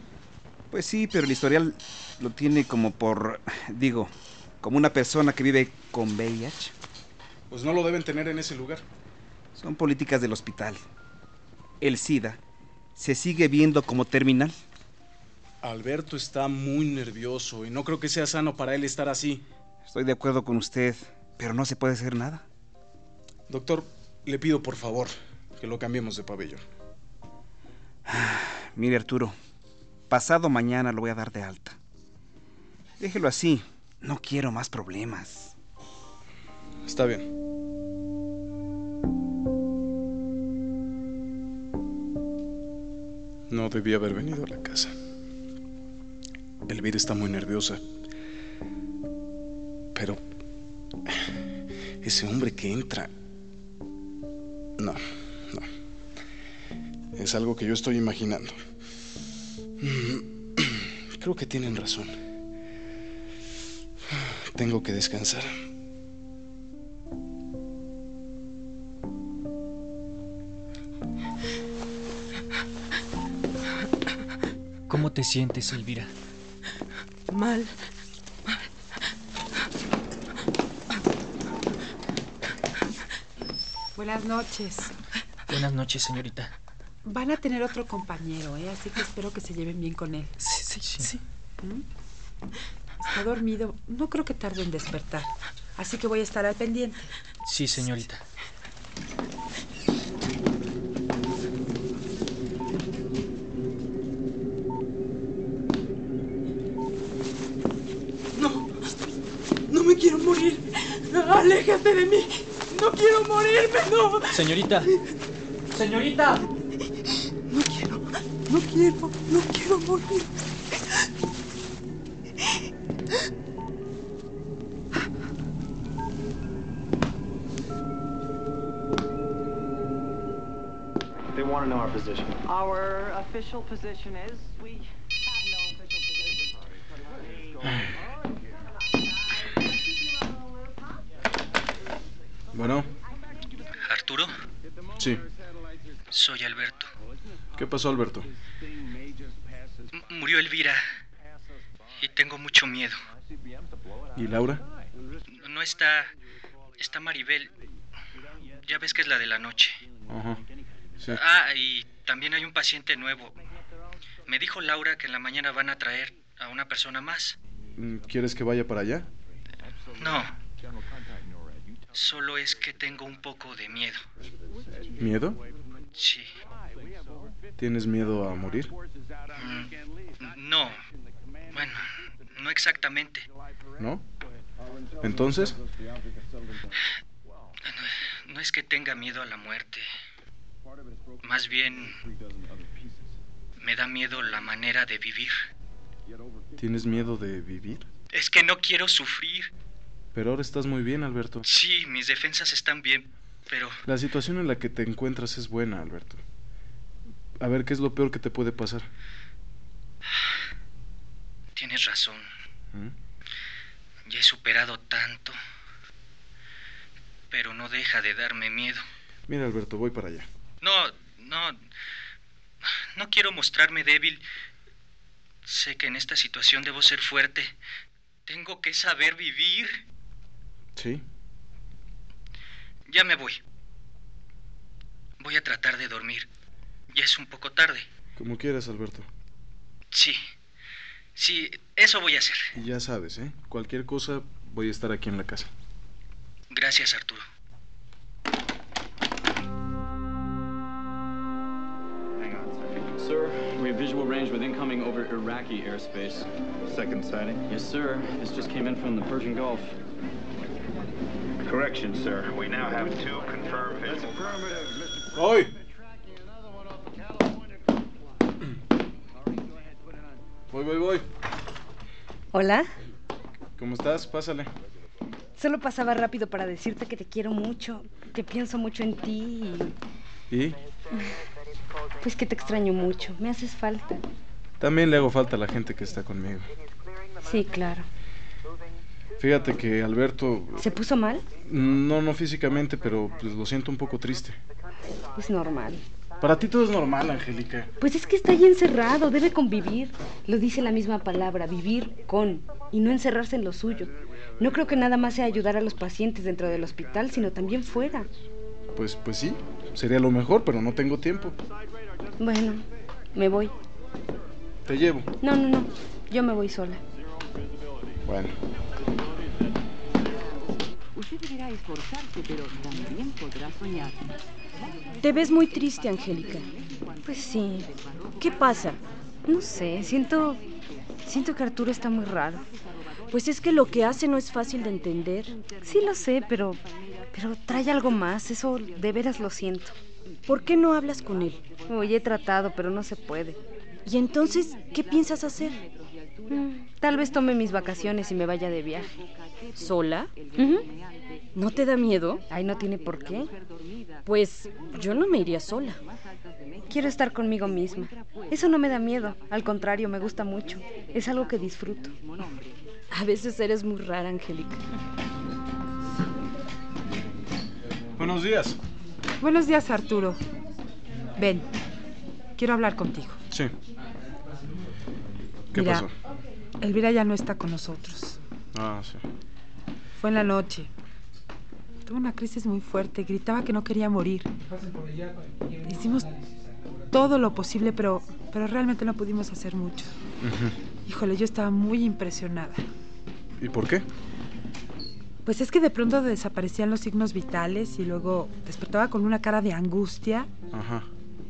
Pues sí, pero el historial lo tiene como por, digo, como una persona que vive con VIH. Pues no lo deben tener en ese lugar. Son políticas del hospital. El SIDA se sigue viendo como terminal. Alberto está muy nervioso y no creo que sea sano para él estar así. Estoy de acuerdo con usted, pero no se puede hacer nada. Doctor, le pido por favor que lo cambiemos de pabellón. Mire, Arturo, pasado mañana lo voy a dar de alta. Déjelo así. No quiero más problemas. Está bien. No debía haber venido a la casa. Elvira está muy nerviosa. Pero... Ese hombre que entra... No, no. Es algo que yo estoy imaginando. Creo que tienen razón. Tengo que descansar. ¿Cómo te sientes, Elvira? Mal. Buenas noches. Buenas noches, señorita. Van a tener otro compañero, ¿eh? Así que espero que se lleven bien con él. Sí, sí, sí. ¿Mm? Está dormido. No creo que tarde en despertar. Así que voy a estar al pendiente. Sí, señorita. No. No me quiero morir. Aléjate de mí. No quiero morirme, no. Señorita. Señorita. No quiero. No quiero. No quiero morir. They want to know our position. Our official position is we Bueno, Arturo, sí. soy Alberto. ¿Qué pasó, Alberto? M- Murió Elvira. Y tengo mucho miedo. ¿Y Laura? No está. Está Maribel. Ya ves que es la de la noche. Ajá. Sí. Ah, y también hay un paciente nuevo. Me dijo Laura que en la mañana van a traer a una persona más. Mm, ¿Quieres que vaya para allá? No. Solo es que tengo un poco de miedo. ¿Miedo? Sí. ¿Tienes miedo a morir? Mm, No. Bueno, no exactamente. ¿No? Entonces, No es que tenga miedo a la muerte. Más bien me da miedo la manera de vivir. ¿tienes miedo de vivir? Es que no quiero sufrir. Pero ahora estás muy bien, Alberto. Sí, mis defensas están bien, pero La situación en la que te encuentras es buena, Alberto. A ver, ¿qué es lo peor que te puede pasar? tienes razón. ¿Mm? Ya he superado tanto. Pero no deja de darme miedo. Mira, Alberto, voy para allá. No, no. No quiero mostrarme débil. Sé que en esta situación debo ser fuerte. Tengo que saber vivir. ¿Sí? Ya me voy. Voy a tratar de dormir. Ya es un poco tarde. Como quieras, Alberto. Sí. Sí, eso voy a hacer. Y ya sabes, ¿eh? Cualquier cosa, voy a estar aquí en la casa. Gracias, Arturo. Sir, we have visual range with incoming over Iraqi airspace. Second sighting? Yes, sir. This just came in from the Persian Gulf. Correction, sir. We now have two confirmed visual. ¡Hoy! Voy, voy, voy. Hola. ¿Cómo estás? Pásale. Solo pasaba rápido para decirte que te quiero mucho, que pienso mucho en ti y ¿Y? pues que te extraño mucho. Me haces falta. También le hago falta a la gente que está conmigo. Sí, claro. Fíjate que Alberto... ¿Se puso mal? No, no físicamente, pero pues, lo siento un poco triste. Es normal. Para ti todo es normal, Angélica. Pues es que está ahí encerrado, debe convivir. Lo dice la misma palabra, vivir con, y no encerrarse en lo suyo. No creo que nada más sea ayudar a los pacientes dentro del hospital, sino también fuera. Pues, pues sí, sería lo mejor, pero no tengo tiempo. Bueno, me voy. Te llevo. No, no, no. Yo me voy sola. Bueno. Usted deberá esforzarse, pero también podrá soñar. Te ves muy triste, Angélica. Pues sí. ¿Qué pasa? No sé, siento. Siento que Arturo está muy raro. Pues es que lo que hace no es fácil de entender. Sí lo sé, pero. Pero trae algo más. Eso de veras lo siento. ¿Por qué no hablas con él? Hoy he tratado, pero no se puede. ¿Y entonces qué piensas hacer? Mm, Tal vez tome mis vacaciones y me vaya de viaje. ¿Sola? ¿No te da miedo? Ay, no tiene por qué. Pues yo no me iría sola. Quiero estar conmigo misma. Eso no me da miedo. Al contrario, me gusta mucho. Es algo que disfruto. A veces eres muy rara, Angélica. Buenos días. Buenos días, Arturo. Ven, quiero hablar contigo. Sí. ¿Qué Mira, pasó? Elvira ya no está con nosotros. Ah, sí. Fue en la noche. Tuvo una crisis muy fuerte. Gritaba que no quería morir. Hicimos todo lo posible, pero, pero realmente no pudimos hacer mucho. Híjole, yo estaba muy impresionada. ¿Y por qué? Pues es que de pronto desaparecían los signos vitales y luego despertaba con una cara de angustia. Ajá.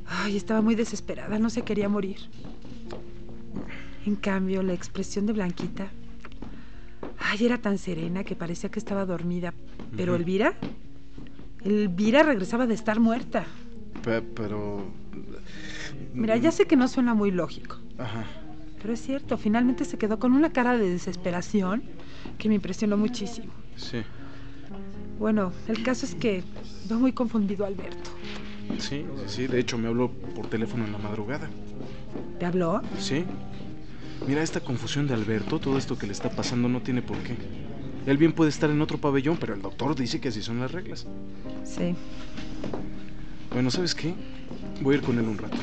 Ay, estaba muy desesperada, no se quería morir. En cambio, la expresión de Blanquita, ay, era tan serena que parecía que estaba dormida. Pero. Elvira, Elvira regresaba de estar muerta. Pe- pero... Mira, ya sé que no suena muy lógico, Ajá. pero es cierto, finalmente se quedó con una cara de desesperación que me impresionó muchísimo. Sí. Bueno, el caso es que veo muy confundido Alberto. Sí, sí, sí. De hecho, me habló por teléfono en la madrugada. ¿Te habló? Sí. Mira, esta confusión de Alberto, todo esto que le está pasando no tiene por qué. Él bien puede estar en otro pabellón, pero el doctor dice que así son las reglas. Sí. Bueno, ¿sabes qué? Voy a ir con él un rato.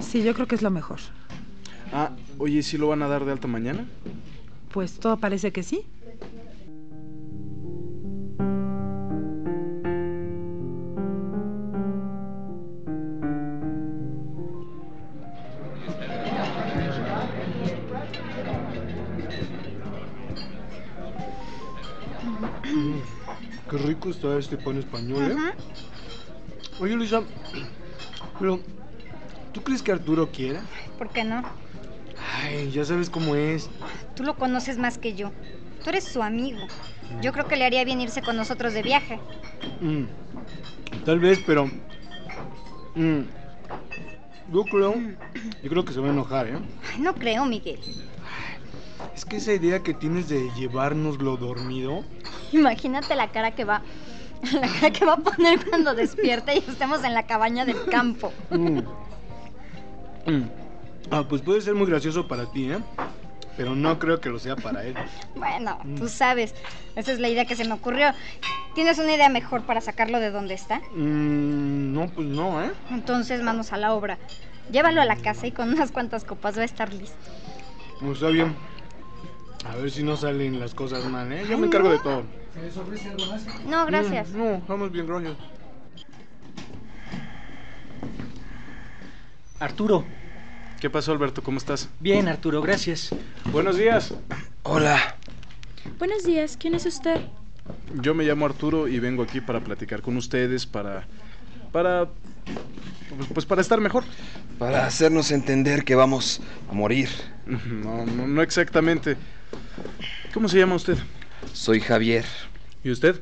Sí, yo creo que es lo mejor. Ah, oye, ¿sí lo van a dar de alta mañana? Pues todo parece que sí. Está este pan español, ¿eh? Oye, Luisa, pero ¿tú crees que Arturo quiera? ¿Por qué no? Ay, ya sabes cómo es. Tú lo conoces más que yo. Tú eres su amigo. Yo creo que le haría bien irse con nosotros de viaje. Mm, tal vez, pero mm, yo creo, yo creo que se va a enojar, ¿eh? Ay, no creo, Miguel. Es que esa idea que tienes de llevárnoslo dormido, Imagínate la cara que va. La cara que va a poner cuando despierte y estemos en la cabaña del campo. mm, mm, ah, pues puede ser muy gracioso para ti, ¿eh? Pero no creo que lo sea para él. Bueno, tú sabes. Esa es la idea que se me ocurrió. ¿Tienes una idea mejor para sacarlo de donde está? Mm, no, pues no, ¿eh? Entonces manos a la obra. Llévalo a la casa y con unas cuantas copas va a estar listo. Pues está bien. A ver si no salen las cosas mal, ¿eh? Yo me encargo no. de todo. ¿Se les ofrece algo más? No, gracias. Mm, no, vamos bien, gracias. Arturo. ¿Qué pasó, Alberto? ¿Cómo estás? Bien, Arturo, gracias. Buenos días. Hola. Buenos días, ¿quién es usted? Yo me llamo Arturo y vengo aquí para platicar con ustedes, para... para... pues- pues para estar mejor. Para hacernos entender que vamos a morir. No, no, no exactamente. ¿Cómo se llama usted? Soy Javier. ¿Y usted?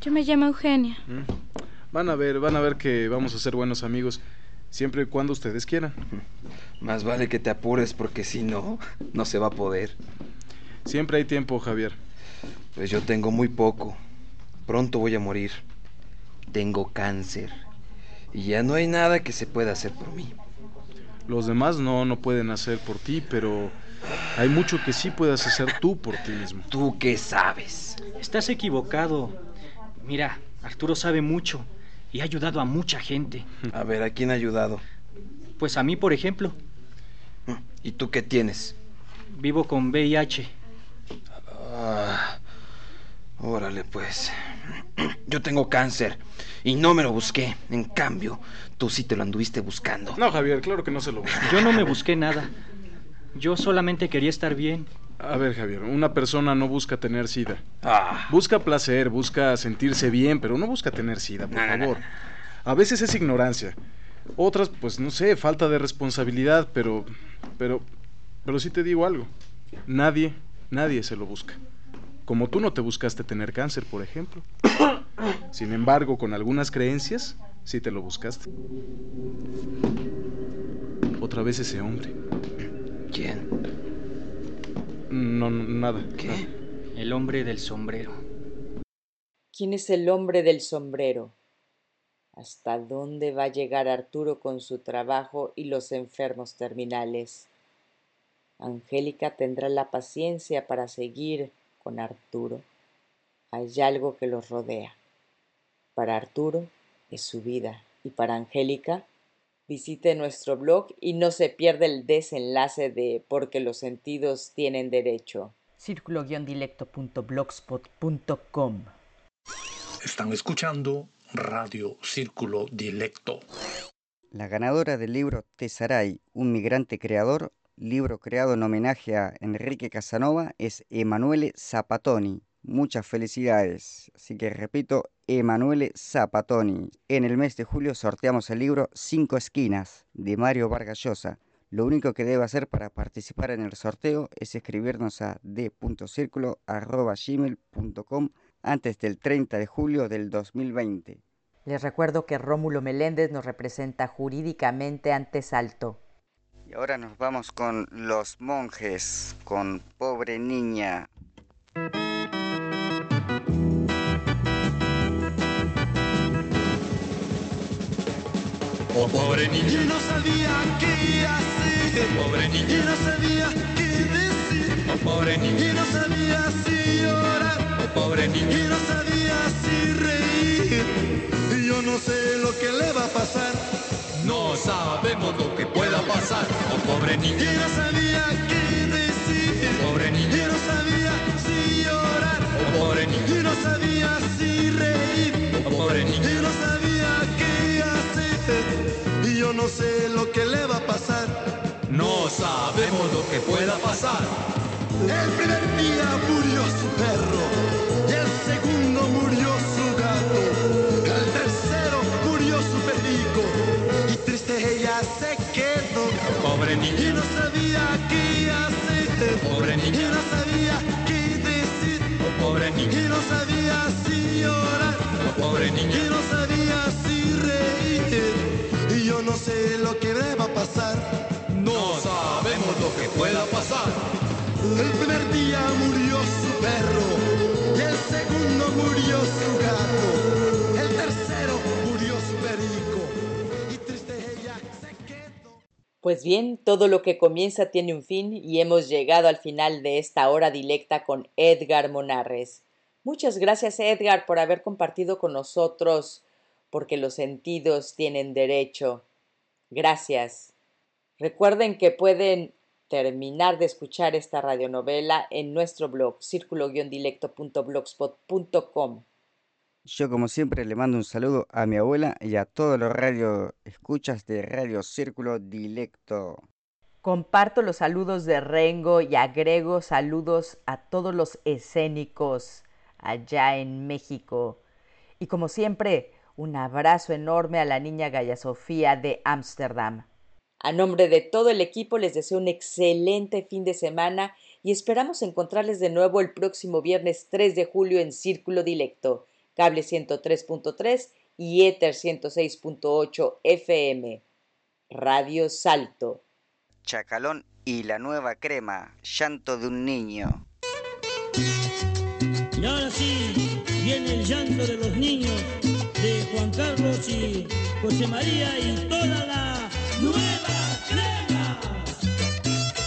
Yo me llamo Eugenia. Mm. Van a ver, van a ver que vamos a ser buenos amigos, siempre y cuando ustedes quieran. Más vale que te apures porque si no, no se va a poder. Siempre hay tiempo, Javier. Pues yo tengo muy poco. Pronto voy a morir. Tengo cáncer. Y ya no hay nada que se pueda hacer por mí. Los demás no, no pueden hacer por ti, pero hay mucho que sí puedas hacer tú por ti mismo. ¿Tú qué sabes? Estás equivocado. Mira, Arturo sabe mucho y ha ayudado a mucha gente. A ver, ¿a quién ha ayudado? Pues a mí, por ejemplo. ¿Y tú qué tienes? Vivo con VIH. Ah, órale, pues. Yo tengo cáncer y no me lo busqué. En cambio, tú sí te lo anduviste buscando. No, Javier, claro que no se lo busco. Yo no me busqué nada. Yo solamente quería estar bien. A ver, Javier, una persona no busca tener sida. Ah. Busca placer, busca sentirse bien, pero no busca tener sida, por favor. A veces es ignorancia. Otras, pues no sé, falta de responsabilidad, pero pero pero sí te digo algo. Nadie, nadie se lo busca. Como tú no te buscaste tener cáncer, por ejemplo. Sin embargo, con algunas creencias, sí te lo buscaste. Otra vez ese hombre. ¿Quién? No, no, nada. ¿Qué? El hombre del sombrero. ¿Quién es el hombre del sombrero? ¿Hasta dónde va a llegar Arturo con su trabajo y los enfermos terminales? Angélica tendrá la paciencia para seguir con Arturo. Hay algo que los rodea. Para Arturo es su vida y para Angélica Visite nuestro blog y no se pierda el desenlace de Porque los sentidos tienen derecho. círculo-dilecto.blogspot.com Están escuchando Radio Círculo Dilecto. La ganadora del libro Tesaray, un migrante creador, libro creado en homenaje a Enrique Casanova, es Emanuele Zapatoni. Muchas felicidades. Así que repito, Emanuele Zapatoni. En el mes de julio sorteamos el libro Cinco Esquinas de Mario Vargas Llosa. Lo único que debe hacer para participar en el sorteo es escribirnos a d.circulo.gmail.com antes del 30 de julio del 2020. Les recuerdo que Rómulo Meléndez nos representa jurídicamente ante Salto. Y ahora nos vamos con Los Monjes, con Pobre Niña. Oh pobre niña, y no sabía qué hacer. Oh pobre niña, y no sabía qué decir. Oh pobre niña, y no sabía si llorar. Oh pobre niña, y no sabía si reír. Y yo no sé lo que le va a pasar. No sabemos lo que pueda pasar. Oh pobre niña, Y no sabía qué decir. Oh pobre niña, y no sabía si llorar. Oh pobre niña, y no sabía yo no sé lo que le va a pasar. no sabemos lo que pueda pasar. El primer día murió su perro. Y el segundo murió su gato. El tercero murió su perico. Y triste ella se quedó. Pobre niña, Y no sabía qué hacer. Pobre niña. Y no sabía qué decir. Pobre niña, Y no sabía si llorar. pobre Y niña, no sabía sé lo que le va a pasar. no sabemos lo que pueda pasar. El primer día murió su perro. Y el segundo murió su gato. El tercero murió su perico. Y triste ella se quedó. Pues bien, todo lo que comienza tiene un fin y hemos llegado al final de esta hora directa con Edgar Monarres. Muchas gracias Edgar por haber compartido con nosotros porque los sentidos tienen derecho. Gracias. Recuerden que pueden terminar de escuchar esta radionovela en nuestro blog círculo-dilecto.blogspot.com. Yo como siempre le mando un saludo a mi abuela y a todos los radio escuchas de Radio Círculo Dilecto. Comparto los saludos de Rengo y agrego saludos a todos los escénicos allá en México. Y como siempre, un abrazo enorme a la niña Gaya Sofía de Ámsterdam. A nombre de todo el equipo les deseo un excelente fin de semana y esperamos encontrarles de nuevo el próximo viernes 3 de julio en Círculo Dilecto, cable 103.3 y Ether 106.8 FM. Radio Salto. Chacalón y la nueva crema, llanto de un niño. Y ahora sí, viene el llanto de los niños de Juan Carlos y José María y toda la nueva.